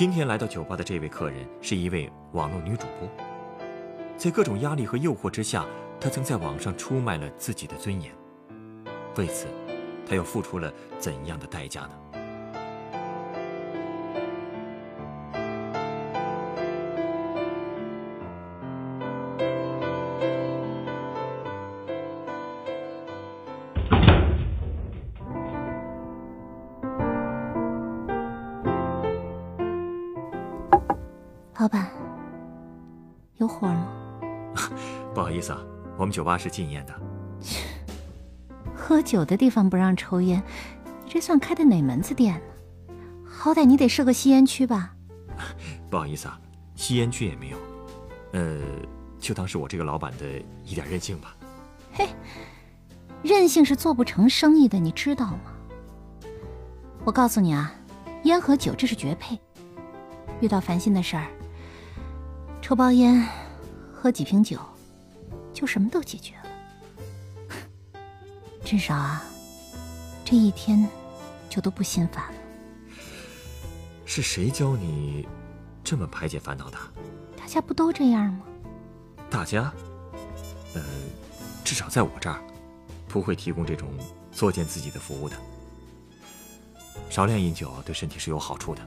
今天来到酒吧的这位客人是一位网络女主播，在各种压力和诱惑之下，她曾在网上出卖了自己的尊严。为此，她又付出了怎样的代价呢？火吗？不好意思啊，我们酒吧是禁烟的。喝酒的地方不让抽烟，你这算开的哪门子店呢？好歹你得设个吸烟区吧？不好意思啊，吸烟区也没有。呃，就当是我这个老板的一点任性吧。嘿，任性是做不成生意的，你知道吗？我告诉你啊，烟和酒这是绝配。遇到烦心的事儿。抽包烟，喝几瓶酒，就什么都解决了。至少啊，这一天就都不心烦了。是谁教你这么排解烦恼的？大家不都这样吗？大家，呃，至少在我这儿，不会提供这种作践自己的服务的。少量饮酒对身体是有好处的，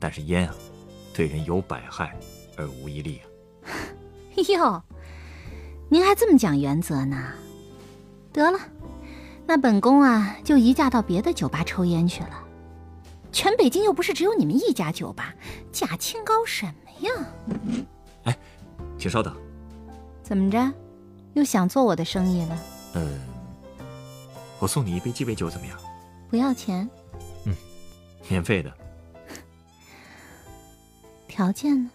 但是烟啊，对人有百害。而无一利啊！哟，您还这么讲原则呢？得了，那本宫啊就移驾到别的酒吧抽烟去了。全北京又不是只有你们一家酒吧，假清高什么呀？哎，请稍等。怎么着，又想做我的生意了？嗯，我送你一杯鸡尾酒怎么样？不要钱。嗯，免费的。条件呢？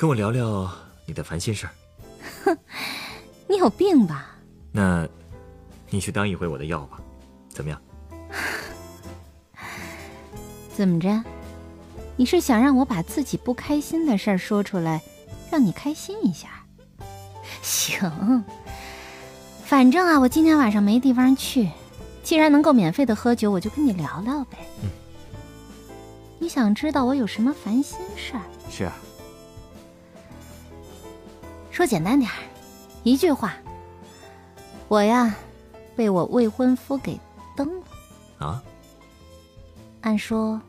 跟我聊聊你的烦心事儿。哼，你有病吧？那，你去当一回我的药吧，怎么样？怎么着？你是想让我把自己不开心的事儿说出来，让你开心一下？行，反正啊，我今天晚上没地方去，既然能够免费的喝酒，我就跟你聊聊呗。嗯。你想知道我有什么烦心事儿？是啊。说简单点儿，一句话，我呀，被我未婚夫给蹬了。啊？按说，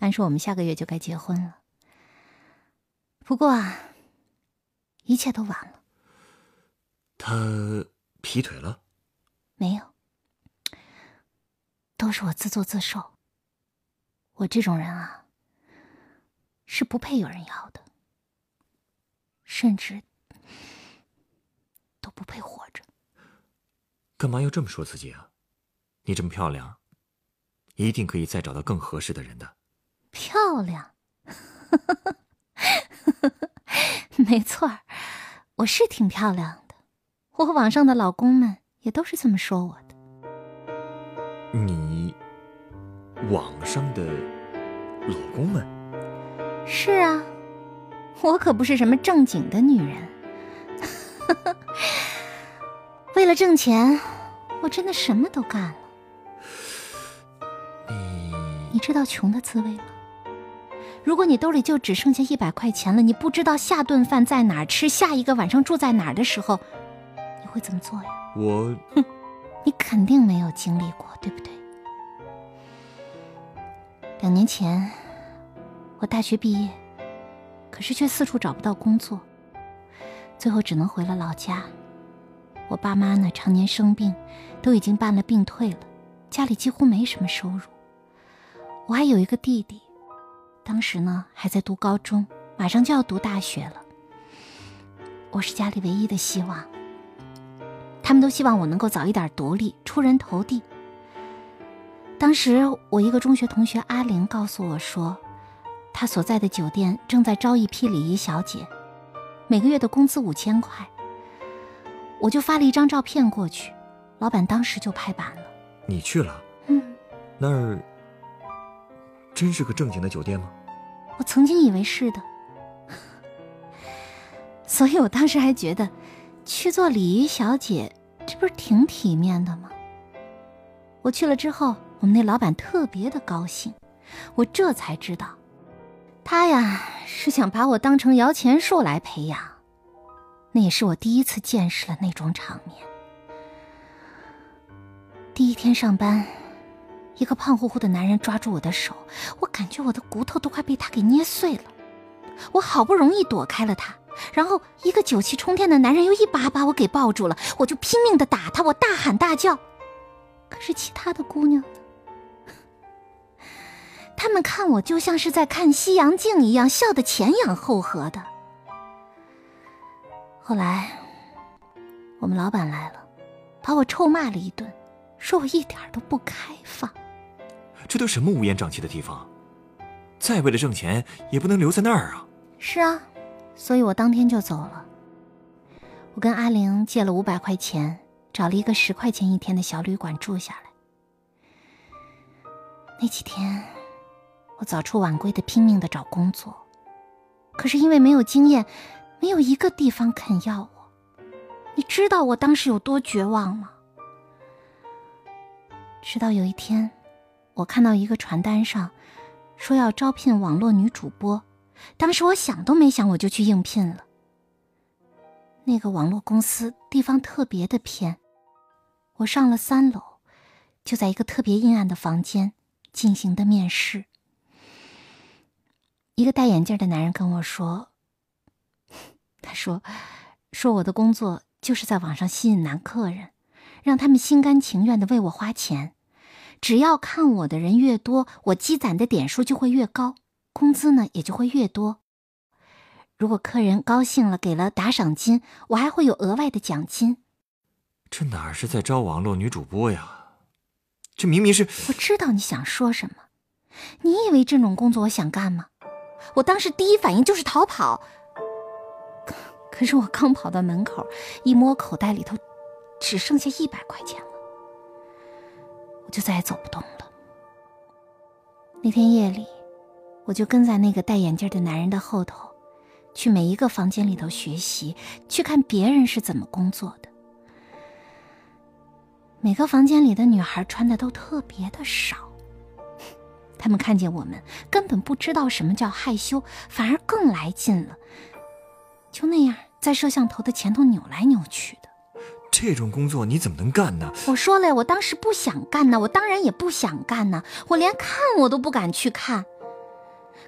按说我们下个月就该结婚了。不过啊，一切都晚了。他劈腿了？没有，都是我自作自受。我这种人啊，是不配有人要的。甚至都不配活着。干嘛要这么说自己啊？你这么漂亮，一定可以再找到更合适的人的。漂亮，没错儿，我是挺漂亮的。我网上的老公们也都是这么说我的。你网上的老公们？是啊。我可不是什么正经的女人，为了挣钱，我真的什么都干了。你你知道穷的滋味吗？如果你兜里就只剩下一百块钱了，你不知道下顿饭在哪儿吃，下一个晚上住在哪儿的时候，你会怎么做呀？我，哼，你肯定没有经历过，对不对？两年前，我大学毕业。可是却四处找不到工作，最后只能回了老家。我爸妈呢，常年生病，都已经办了病退了，家里几乎没什么收入。我还有一个弟弟，当时呢还在读高中，马上就要读大学了。我是家里唯一的希望，他们都希望我能够早一点独立，出人头地。当时我一个中学同学阿玲告诉我说。他所在的酒店正在招一批礼仪小姐，每个月的工资五千块。我就发了一张照片过去，老板当时就拍板了。你去了？嗯，那儿真是个正经的酒店吗？我曾经以为是的，所以我当时还觉得去做礼仪小姐，这不是挺体面的吗？我去了之后，我们那老板特别的高兴，我这才知道，他呀是想把我当成摇钱树来培养。那也是我第一次见识了那种场面。第一天上班，一个胖乎乎的男人抓住我的手，我感觉我的骨头都快被他给捏碎了。我好不容易躲开了他，然后一个酒气冲天的男人又一把把我给抱住了，我就拼命的打他，我大喊大叫。可是其他的姑娘呢？他们看我就像是在看西洋镜一样，笑得前仰后合的。后来，我们老板来了，把我臭骂了一顿，说我一点都不开放。这都什么乌烟瘴气的地方？再为了挣钱，也不能留在那儿啊！是啊，所以我当天就走了。我跟阿玲借了五百块钱，找了一个十块钱一天的小旅馆住下来。那几天，我早出晚归的拼命的找工作，可是因为没有经验。没有一个地方肯要我，你知道我当时有多绝望吗？直到有一天，我看到一个传单上说要招聘网络女主播，当时我想都没想，我就去应聘了。那个网络公司地方特别的偏，我上了三楼，就在一个特别阴暗的房间进行的面试。一个戴眼镜的男人跟我说。他说：“说我的工作就是在网上吸引男客人，让他们心甘情愿的为我花钱。只要看我的人越多，我积攒的点数就会越高，工资呢也就会越多。如果客人高兴了，给了打赏金，我还会有额外的奖金。”这哪是在招网络女主播呀？这明明是……我知道你想说什么。你以为这种工作我想干吗？我当时第一反应就是逃跑。可是我刚跑到门口，一摸口袋里头，只剩下一百块钱了，我就再也走不动了。那天夜里，我就跟在那个戴眼镜的男人的后头，去每一个房间里头学习，去看别人是怎么工作的。每个房间里的女孩穿的都特别的少，他们看见我们，根本不知道什么叫害羞，反而更来劲了。就那样，在摄像头的前头扭来扭去的，这种工作你怎么能干呢？我说了，我当时不想干呢，我当然也不想干呢，我连看我都不敢去看。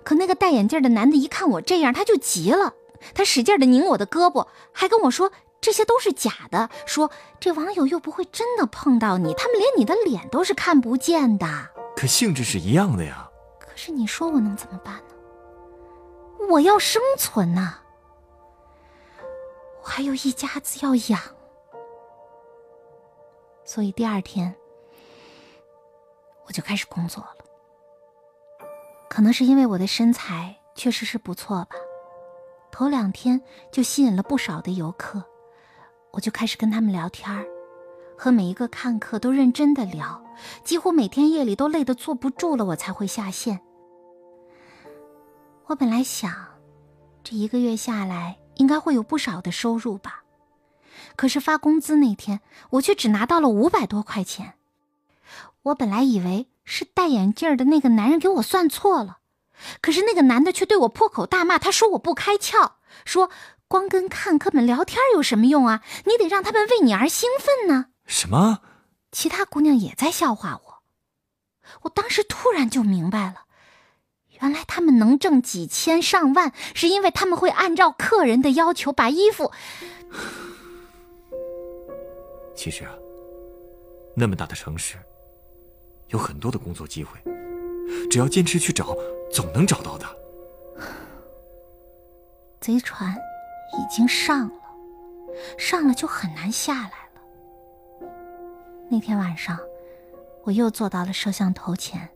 可那个戴眼镜的男的一看我这样，他就急了，他使劲的拧我的胳膊，还跟我说这些都是假的，说这网友又不会真的碰到你，他们连你的脸都是看不见的。可性质是一样的呀。可是你说我能怎么办呢？我要生存呐。我还有一家子要养，所以第二天我就开始工作了。可能是因为我的身材确实是不错吧，头两天就吸引了不少的游客，我就开始跟他们聊天儿和每一个看客都认真的聊，几乎每天夜里都累得坐不住了，我才会下线。我本来想，这一个月下来。应该会有不少的收入吧，可是发工资那天，我却只拿到了五百多块钱。我本来以为是戴眼镜的那个男人给我算错了，可是那个男的却对我破口大骂，他说我不开窍，说光跟看客们聊天有什么用啊？你得让他们为你而兴奋呢。什么？其他姑娘也在笑话我。我当时突然就明白了。原来他们能挣几千上万，是因为他们会按照客人的要求把衣服。其实啊，那么大的城市，有很多的工作机会，只要坚持去找，总能找到的。贼船已经上了，上了就很难下来了。那天晚上，我又坐到了摄像头前。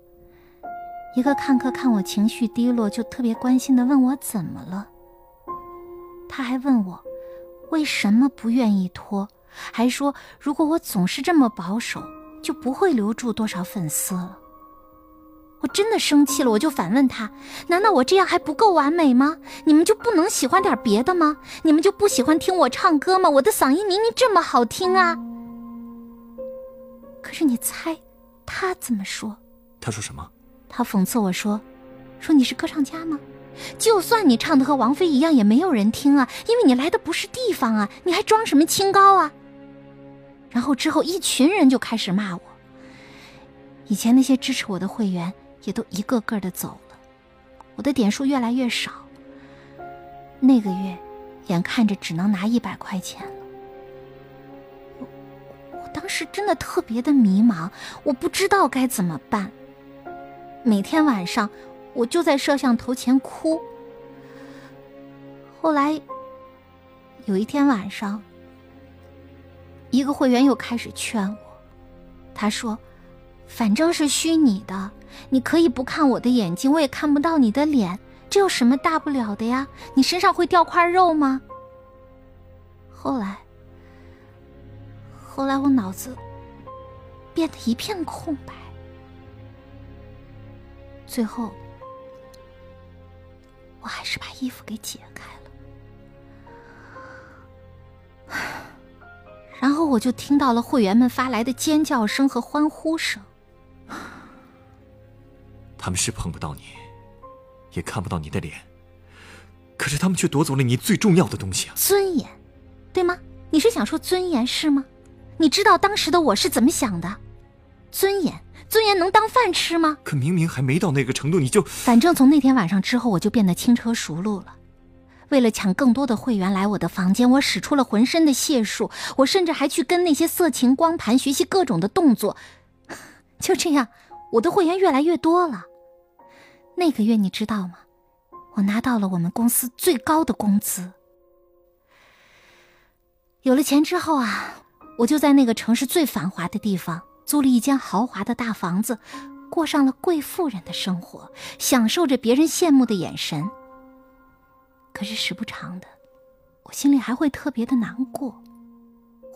一个看客看我情绪低落，就特别关心的问我怎么了。他还问我为什么不愿意脱，还说如果我总是这么保守，就不会留住多少粉丝了。我真的生气了，我就反问他：难道我这样还不够完美吗？你们就不能喜欢点别的吗？你们就不喜欢听我唱歌吗？我的嗓音明明这么好听啊！可是你猜，他怎么说？他说什么？他讽刺我说：“说你是歌唱家吗？就算你唱的和王菲一样，也没有人听啊，因为你来的不是地方啊，你还装什么清高啊？”然后之后，一群人就开始骂我。以前那些支持我的会员也都一个个的走了，我的点数越来越少。那个月，眼看着只能拿一百块钱了。当时真的特别的迷茫，我不知道该怎么办。每天晚上，我就在摄像头前哭。后来，有一天晚上，一个会员又开始劝我，他说：“反正是虚拟的，你可以不看我的眼睛，我也看不到你的脸，这有什么大不了的呀？你身上会掉块肉吗？”后来，后来我脑子变得一片空白。最后，我还是把衣服给解开了，然后我就听到了会员们发来的尖叫声和欢呼声。他们是碰不到你，也看不到你的脸，可是他们却夺走了你最重要的东西啊！尊严，对吗？你是想说尊严是吗？你知道当时的我是怎么想的？尊严。尊严能当饭吃吗？可明明还没到那个程度，你就……反正从那天晚上之后，我就变得轻车熟路了。为了抢更多的会员来我的房间，我使出了浑身的解数。我甚至还去跟那些色情光盘学习各种的动作。就这样，我的会员越来越多了。那个月你知道吗？我拿到了我们公司最高的工资。有了钱之后啊，我就在那个城市最繁华的地方。租了一间豪华的大房子，过上了贵妇人的生活，享受着别人羡慕的眼神。可是时不常的，我心里还会特别的难过。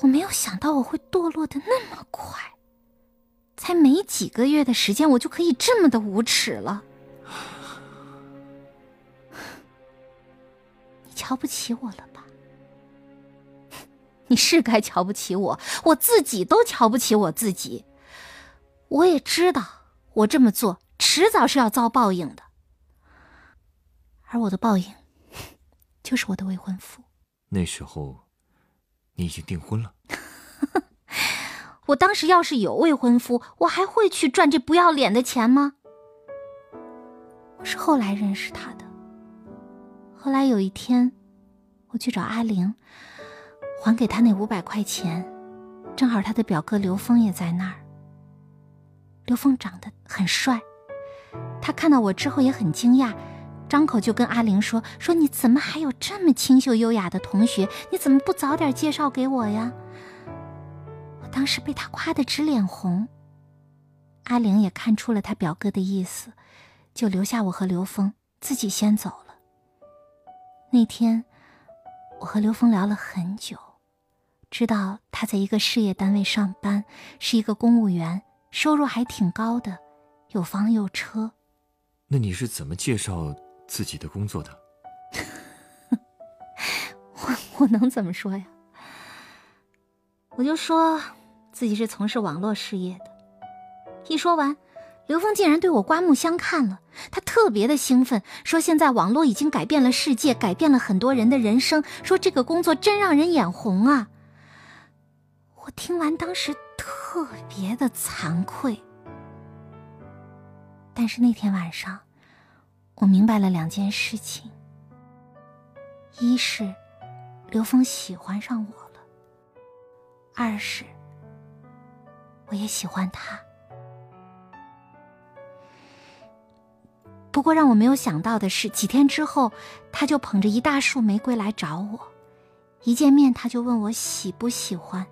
我没有想到我会堕落的那么快，才没几个月的时间，我就可以这么的无耻了。你瞧不起我了？你是该瞧不起我，我自己都瞧不起我自己。我也知道，我这么做迟早是要遭报应的。而我的报应，就是我的未婚夫。那时候，你已经订婚了。我当时要是有未婚夫，我还会去赚这不要脸的钱吗？我是后来认识他的。后来有一天，我去找阿玲。还给他那五百块钱，正好他的表哥刘峰也在那儿。刘峰长得很帅，他看到我之后也很惊讶，张口就跟阿玲说：“说你怎么还有这么清秀优雅的同学？你怎么不早点介绍给我呀？”我当时被他夸得直脸红。阿玲也看出了他表哥的意思，就留下我和刘峰，自己先走了。那天，我和刘峰聊了很久。知道他在一个事业单位上班，是一个公务员，收入还挺高的，有房有车。那你是怎么介绍自己的工作的？我我能怎么说呀？我就说自己是从事网络事业的。一说完，刘峰竟然对我刮目相看了，他特别的兴奋，说现在网络已经改变了世界，改变了很多人的人生，说这个工作真让人眼红啊。我听完，当时特别的惭愧。但是那天晚上，我明白了两件事情：一是刘峰喜欢上我了；二是我也喜欢他。不过让我没有想到的是，几天之后，他就捧着一大束玫瑰来找我。一见面，他就问我喜不喜欢。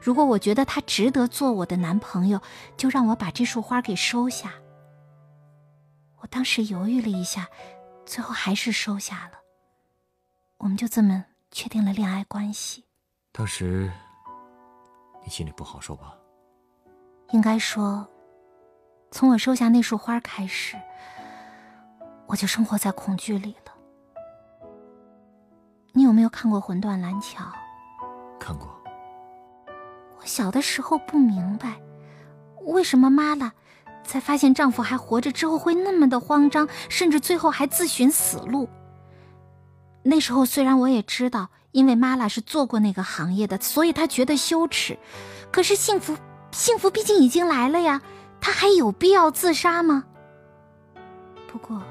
如果我觉得他值得做我的男朋友，就让我把这束花给收下。我当时犹豫了一下，最后还是收下了。我们就这么确定了恋爱关系。当时你心里不好受吧？应该说，从我收下那束花开始，我就生活在恐惧里了。你有没有看过《魂断蓝桥》？看过。我小的时候不明白，为什么妈拉在发现丈夫还活着之后会那么的慌张，甚至最后还自寻死路。那时候虽然我也知道，因为妈拉是做过那个行业的，所以她觉得羞耻。可是幸福，幸福毕竟已经来了呀，她还有必要自杀吗？不过，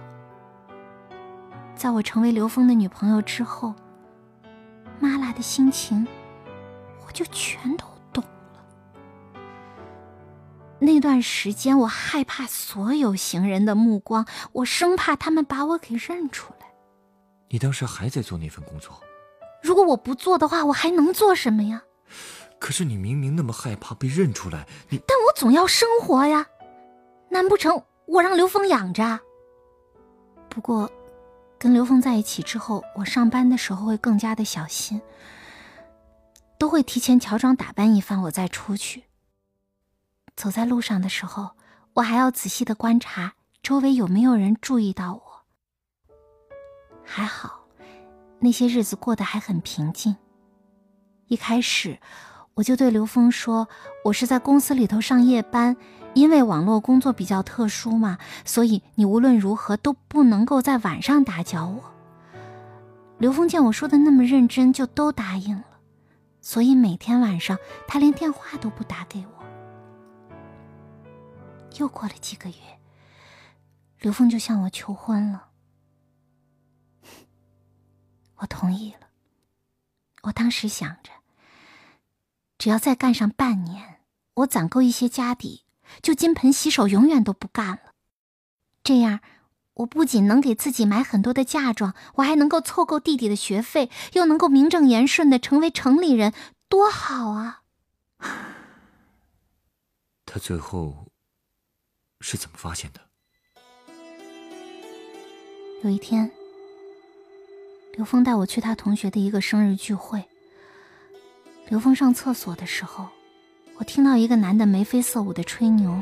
在我成为刘峰的女朋友之后，妈拉的心情，我就全都。那段时间，我害怕所有行人的目光，我生怕他们把我给认出来。你当时还在做那份工作，如果我不做的话，我还能做什么呀？可是你明明那么害怕被认出来，你……但我总要生活呀，难不成我让刘峰养着？不过，跟刘峰在一起之后，我上班的时候会更加的小心，都会提前乔装打扮一番，我再出去。走在路上的时候，我还要仔细的观察周围有没有人注意到我。还好，那些日子过得还很平静。一开始，我就对刘峰说：“我是在公司里头上夜班，因为网络工作比较特殊嘛，所以你无论如何都不能够在晚上打搅我。”刘峰见我说的那么认真，就都答应了。所以每天晚上，他连电话都不打给我。又过了几个月，刘峰就向我求婚了。我同意了。我当时想着，只要再干上半年，我攒够一些家底，就金盆洗手，永远都不干了。这样，我不仅能给自己买很多的嫁妆，我还能够凑够弟弟的学费，又能够名正言顺的成为城里人，多好啊！他最后是怎么发现的？有一天。刘峰带我去他同学的一个生日聚会。刘峰上厕所的时候，我听到一个男的眉飞色舞的吹牛，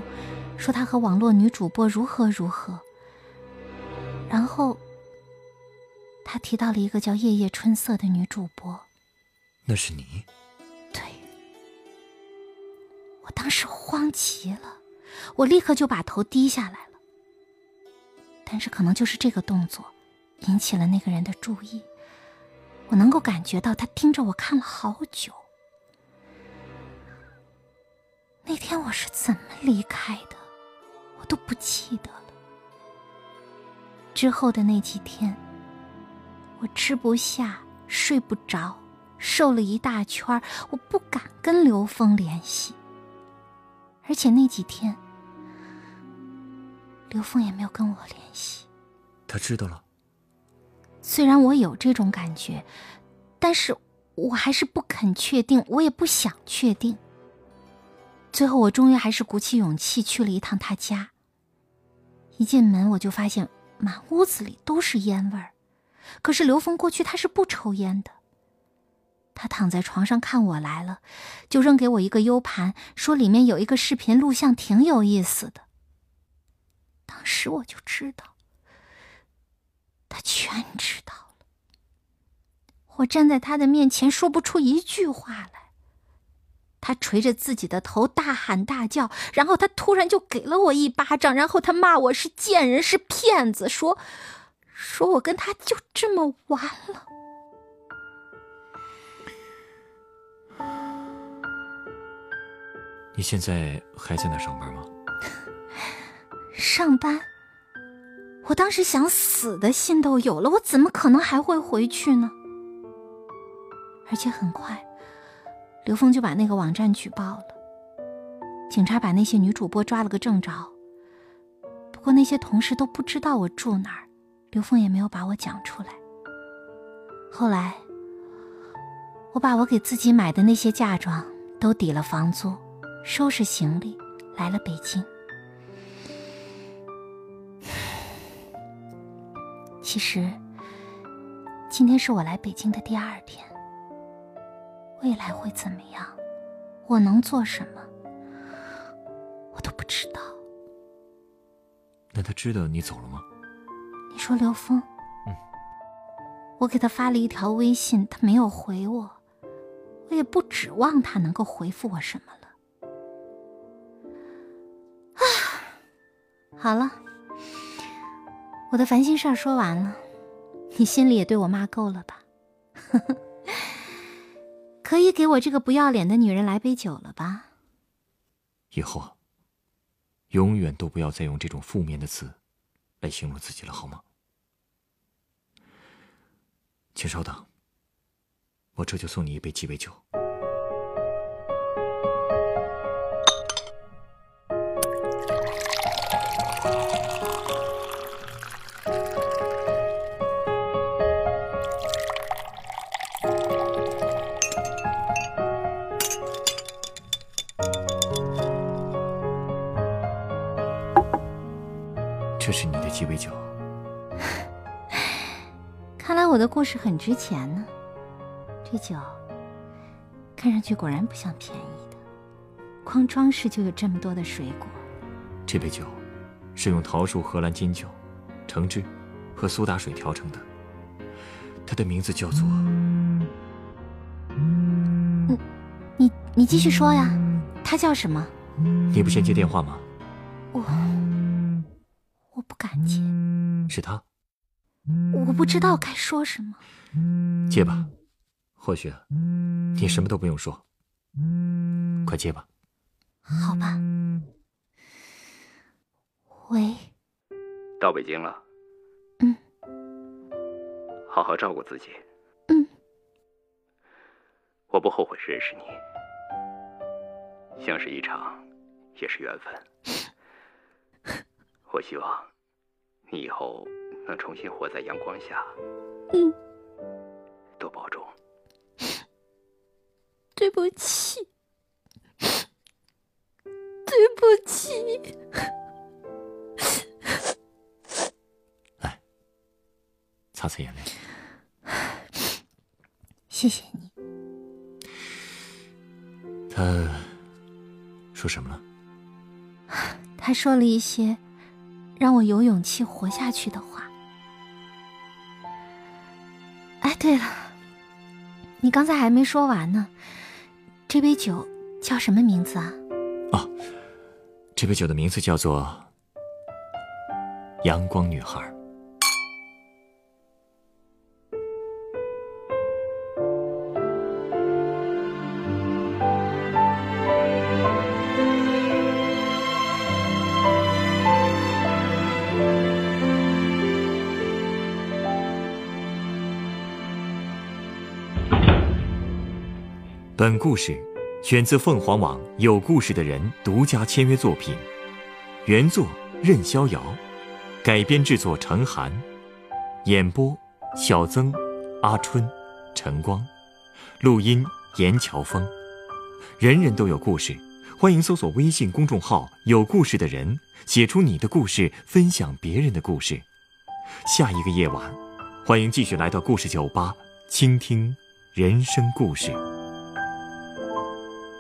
说他和网络女主播如何如何。然后，他提到了一个叫夜夜春色的女主播。那是你？对。我当时慌极了，我立刻就把头低下来了。但是可能就是这个动作。引起了那个人的注意，我能够感觉到他盯着我看了好久。那天我是怎么离开的，我都不记得了。之后的那几天，我吃不下，睡不着，瘦了一大圈我不敢跟刘峰联系，而且那几天，刘峰也没有跟我联系。他知道了。虽然我有这种感觉，但是我还是不肯确定，我也不想确定。最后，我终于还是鼓起勇气去了一趟他家。一进门，我就发现满屋子里都是烟味儿。可是刘峰过去他是不抽烟的。他躺在床上看我来了，就扔给我一个 U 盘，说里面有一个视频录像，挺有意思的。当时我就知道。他全知道了。我站在他的面前，说不出一句话来。他捶着自己的头，大喊大叫，然后他突然就给了我一巴掌，然后他骂我是贱人，是骗子，说说我跟他就这么完了。你现在还在那上班吗？上班。我当时想死的心都有了，我怎么可能还会回去呢？而且很快，刘峰就把那个网站举报了，警察把那些女主播抓了个正着。不过那些同事都不知道我住哪儿，刘峰也没有把我讲出来。后来，我把我给自己买的那些嫁妆都抵了房租，收拾行李来了北京。其实，今天是我来北京的第二天。未来会怎么样？我能做什么？我都不知道。那他知道你走了吗？你说刘峰？嗯。我给他发了一条微信，他没有回我。我也不指望他能够回复我什么了。啊，好了，我的烦心事儿说完了，你心里也对我骂够了吧？可以给我这个不要脸的女人来杯酒了吧？以后，永远都不要再用这种负面的词来形容自己了，好吗？请稍等。我这就送你一杯鸡尾酒。的鸡尾酒。看来我的故事很值钱呢。这酒看上去果然不像便宜的，光装饰就有这么多的水果。这杯酒是用桃树荷兰金酒、橙汁和苏打水调成的，它的名字叫做……嗯，你你继续说呀，它叫什么？你不先接电话吗？是他。我不知道该说什么。接吧。或许你什么都不用说，快接吧。好吧。喂。到北京了。嗯。好好照顾自己。嗯。我不后悔认识你，像是一场，也是缘分。我希望你以后能重新活在阳光下。嗯。多保重。对不起，对不起。来，擦擦眼泪。谢谢你。他说什么了？他说了一些让我有勇气活下去的话。哎，对了，你刚才还没说完呢。这杯酒叫什么名字啊？哦，这杯酒的名字叫做“阳光女孩”。本故事选自凤凰网“有故事的人”独家签约作品，原作任逍遥，改编制作陈寒，演播小曾、阿春、晨光，录音严乔峰。人人都有故事，欢迎搜索微信公众号“有故事的人”，写出你的故事，分享别人的故事。下一个夜晚，欢迎继续来到故事酒吧，倾听人生故事。